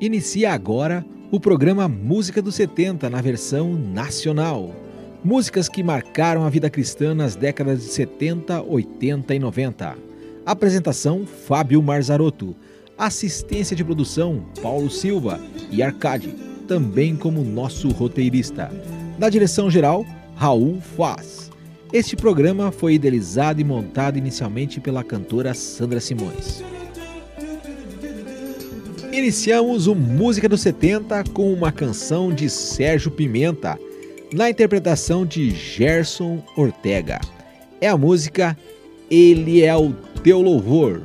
Inicia agora o programa Música dos 70 na versão nacional. Músicas que marcaram a vida cristã nas décadas de 70, 80 e 90. Apresentação: Fábio Marzarotto. Assistência de produção: Paulo Silva e Arcade, também como nosso roteirista. Na direção geral, Raul Faz. Este programa foi idealizado e montado inicialmente pela cantora Sandra Simões. Iniciamos o Música dos 70 com uma canção de Sérgio Pimenta, na interpretação de Gerson Ortega. É a música Ele é o Teu Louvor.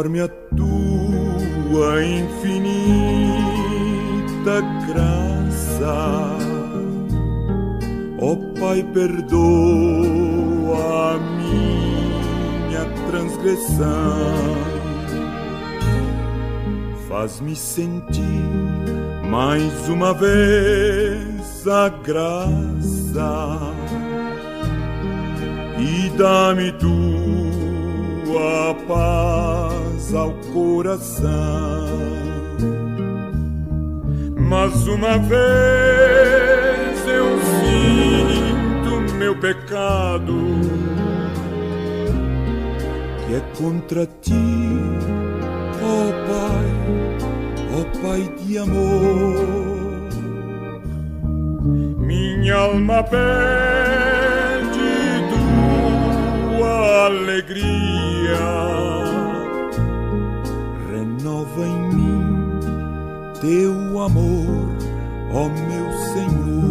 Conforme a tua infinita graça. Ó oh, Pai, perdoa a minha transgressão. Faz-me sentir mais uma vez a graça e dá-me tua paz ao coração. Mas uma vez eu sinto meu pecado, que é contra ti, ó oh Pai, ó oh Pai de amor. Minha alma pede alegria. Teu amor, ó meu Senhor.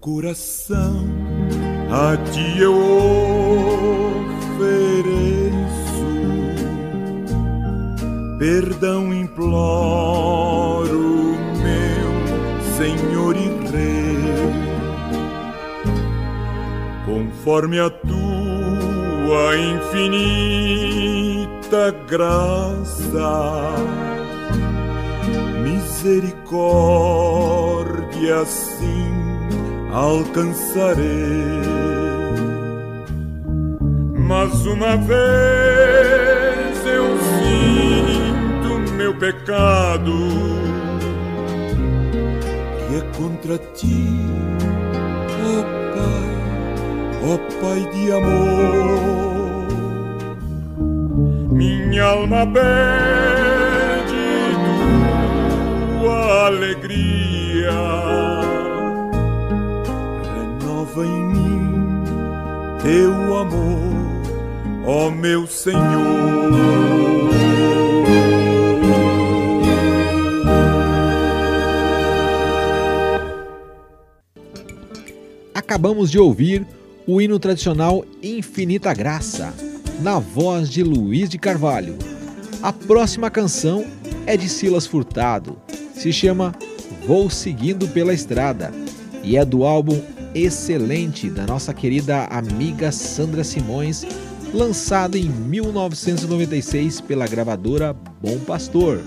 coração a ti eu Perdão imploro, meu Senhor e Rei, conforme a tua infinita graça, misericórdia sim alcançarei. Mas uma vez eu sinto meu pecado, que é contra ti, ó Pai, ó Pai de amor. Minha alma pede tua alegria renova em mim teu amor, ó meu Senhor. Acabamos de ouvir o hino tradicional Infinita Graça, na voz de Luiz de Carvalho. A próxima canção é de Silas Furtado, se chama Vou Seguindo pela Estrada e é do álbum excelente da nossa querida amiga Sandra Simões, lançado em 1996 pela gravadora Bom Pastor.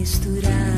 misturar.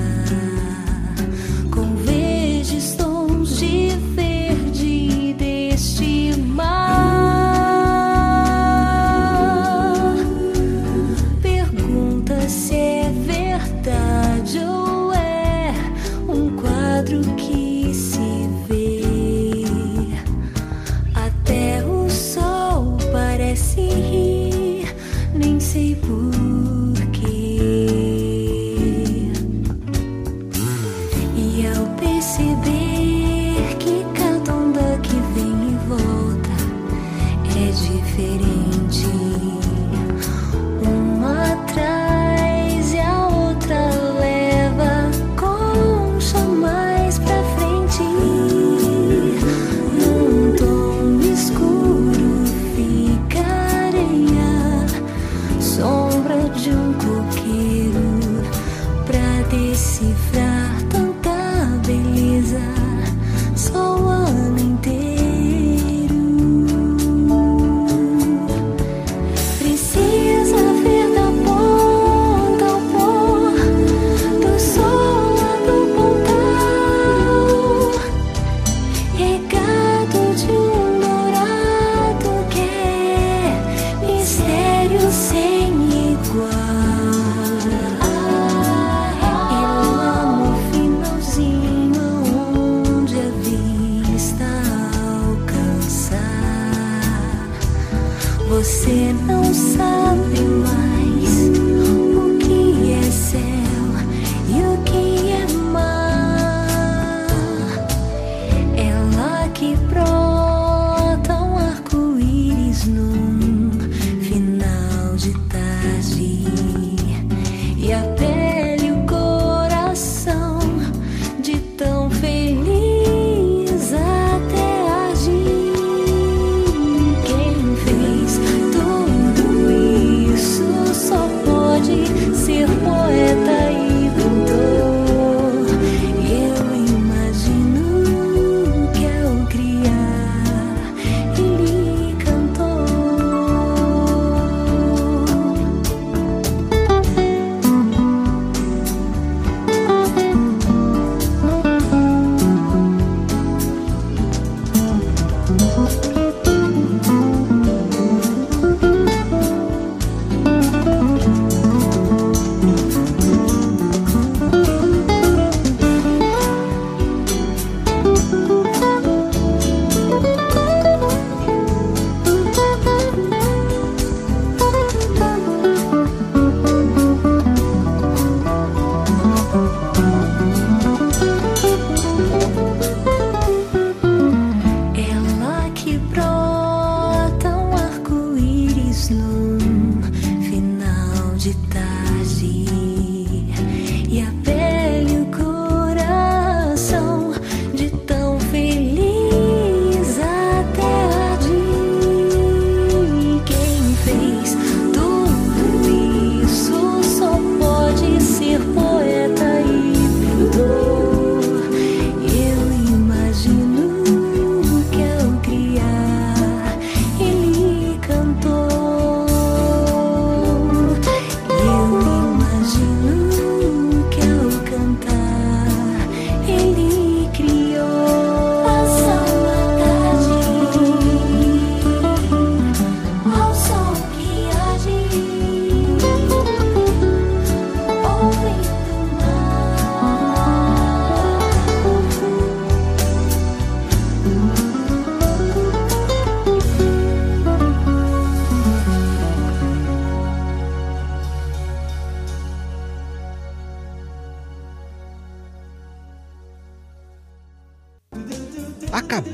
you.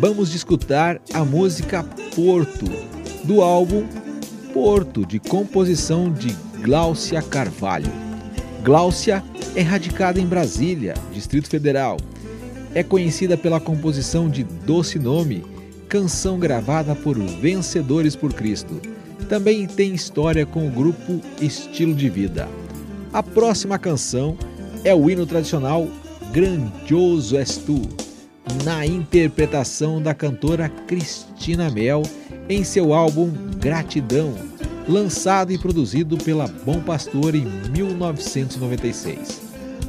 De escutar a música Porto, do álbum Porto, de composição de Gláucia Carvalho. Gláucia é radicada em Brasília, Distrito Federal. É conhecida pela composição de Doce Nome, canção gravada por Vencedores por Cristo. Também tem história com o grupo Estilo de Vida. A próxima canção é o hino tradicional Grandioso És Tu na interpretação da cantora Cristina Mel em seu álbum Gratidão, lançado e produzido pela Bom Pastor em 1996.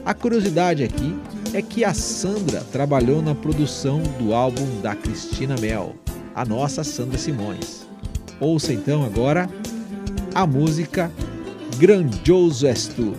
A curiosidade aqui é que a Sandra trabalhou na produção do álbum da Cristina Mel, a nossa Sandra Simões. Ouça então agora a música Grandioso És Tu.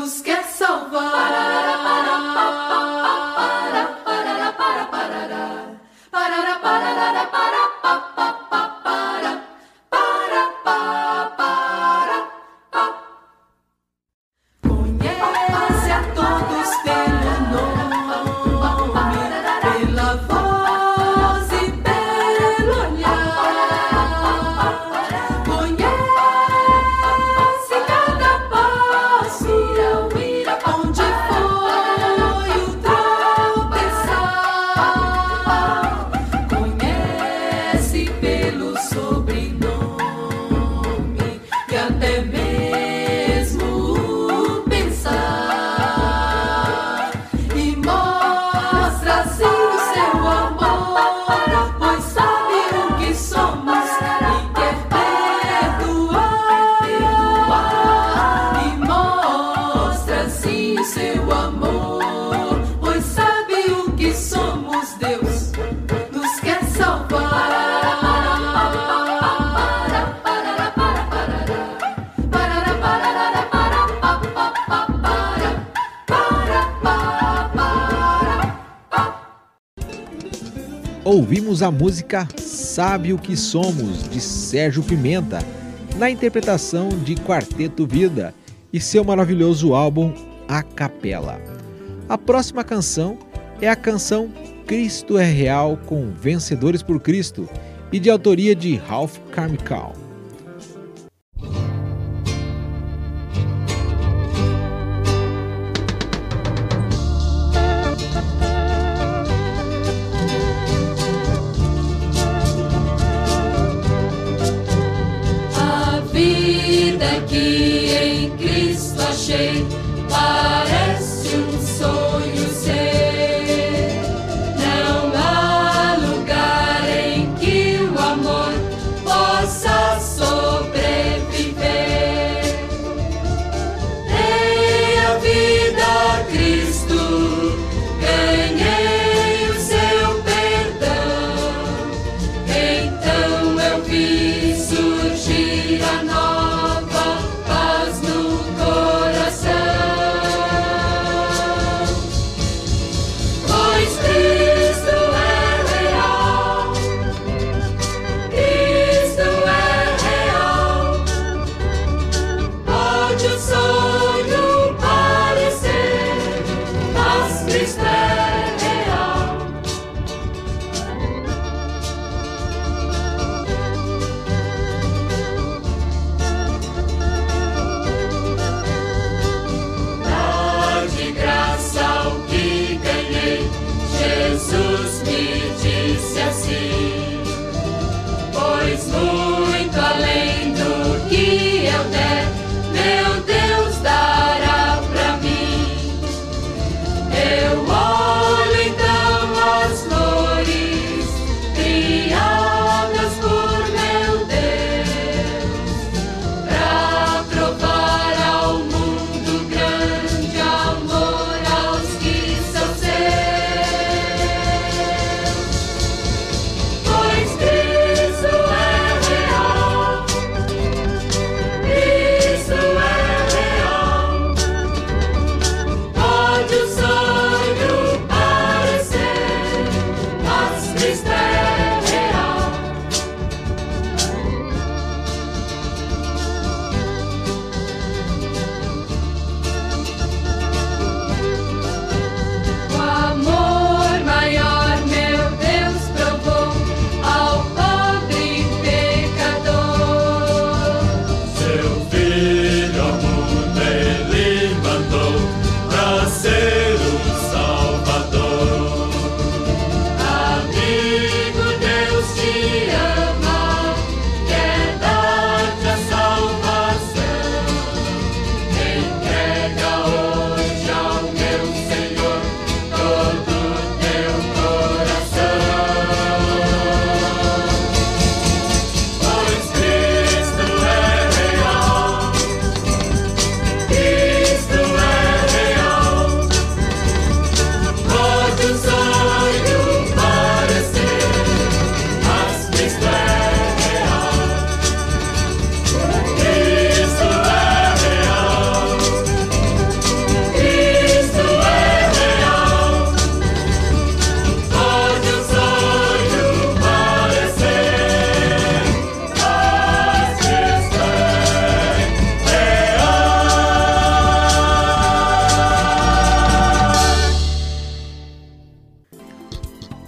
nos quer salvar. ouvimos a música Sabe o que Somos, de Sérgio Pimenta, na interpretação de Quarteto Vida e seu maravilhoso álbum A Capela. A próxima canção é a canção Cristo é Real com Vencedores por Cristo e de autoria de Ralph Carmichael.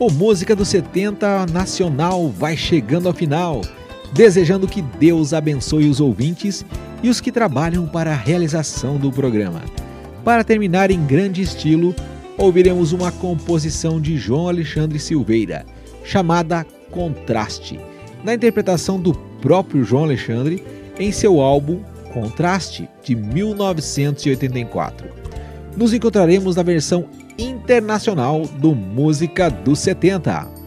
O Música dos 70 Nacional vai chegando ao final, desejando que Deus abençoe os ouvintes e os que trabalham para a realização do programa. Para terminar em grande estilo, ouviremos uma composição de João Alexandre Silveira, chamada Contraste, na interpretação do próprio João Alexandre em seu álbum Contraste, de 1984. Nos encontraremos na versão internacional do Música dos 70.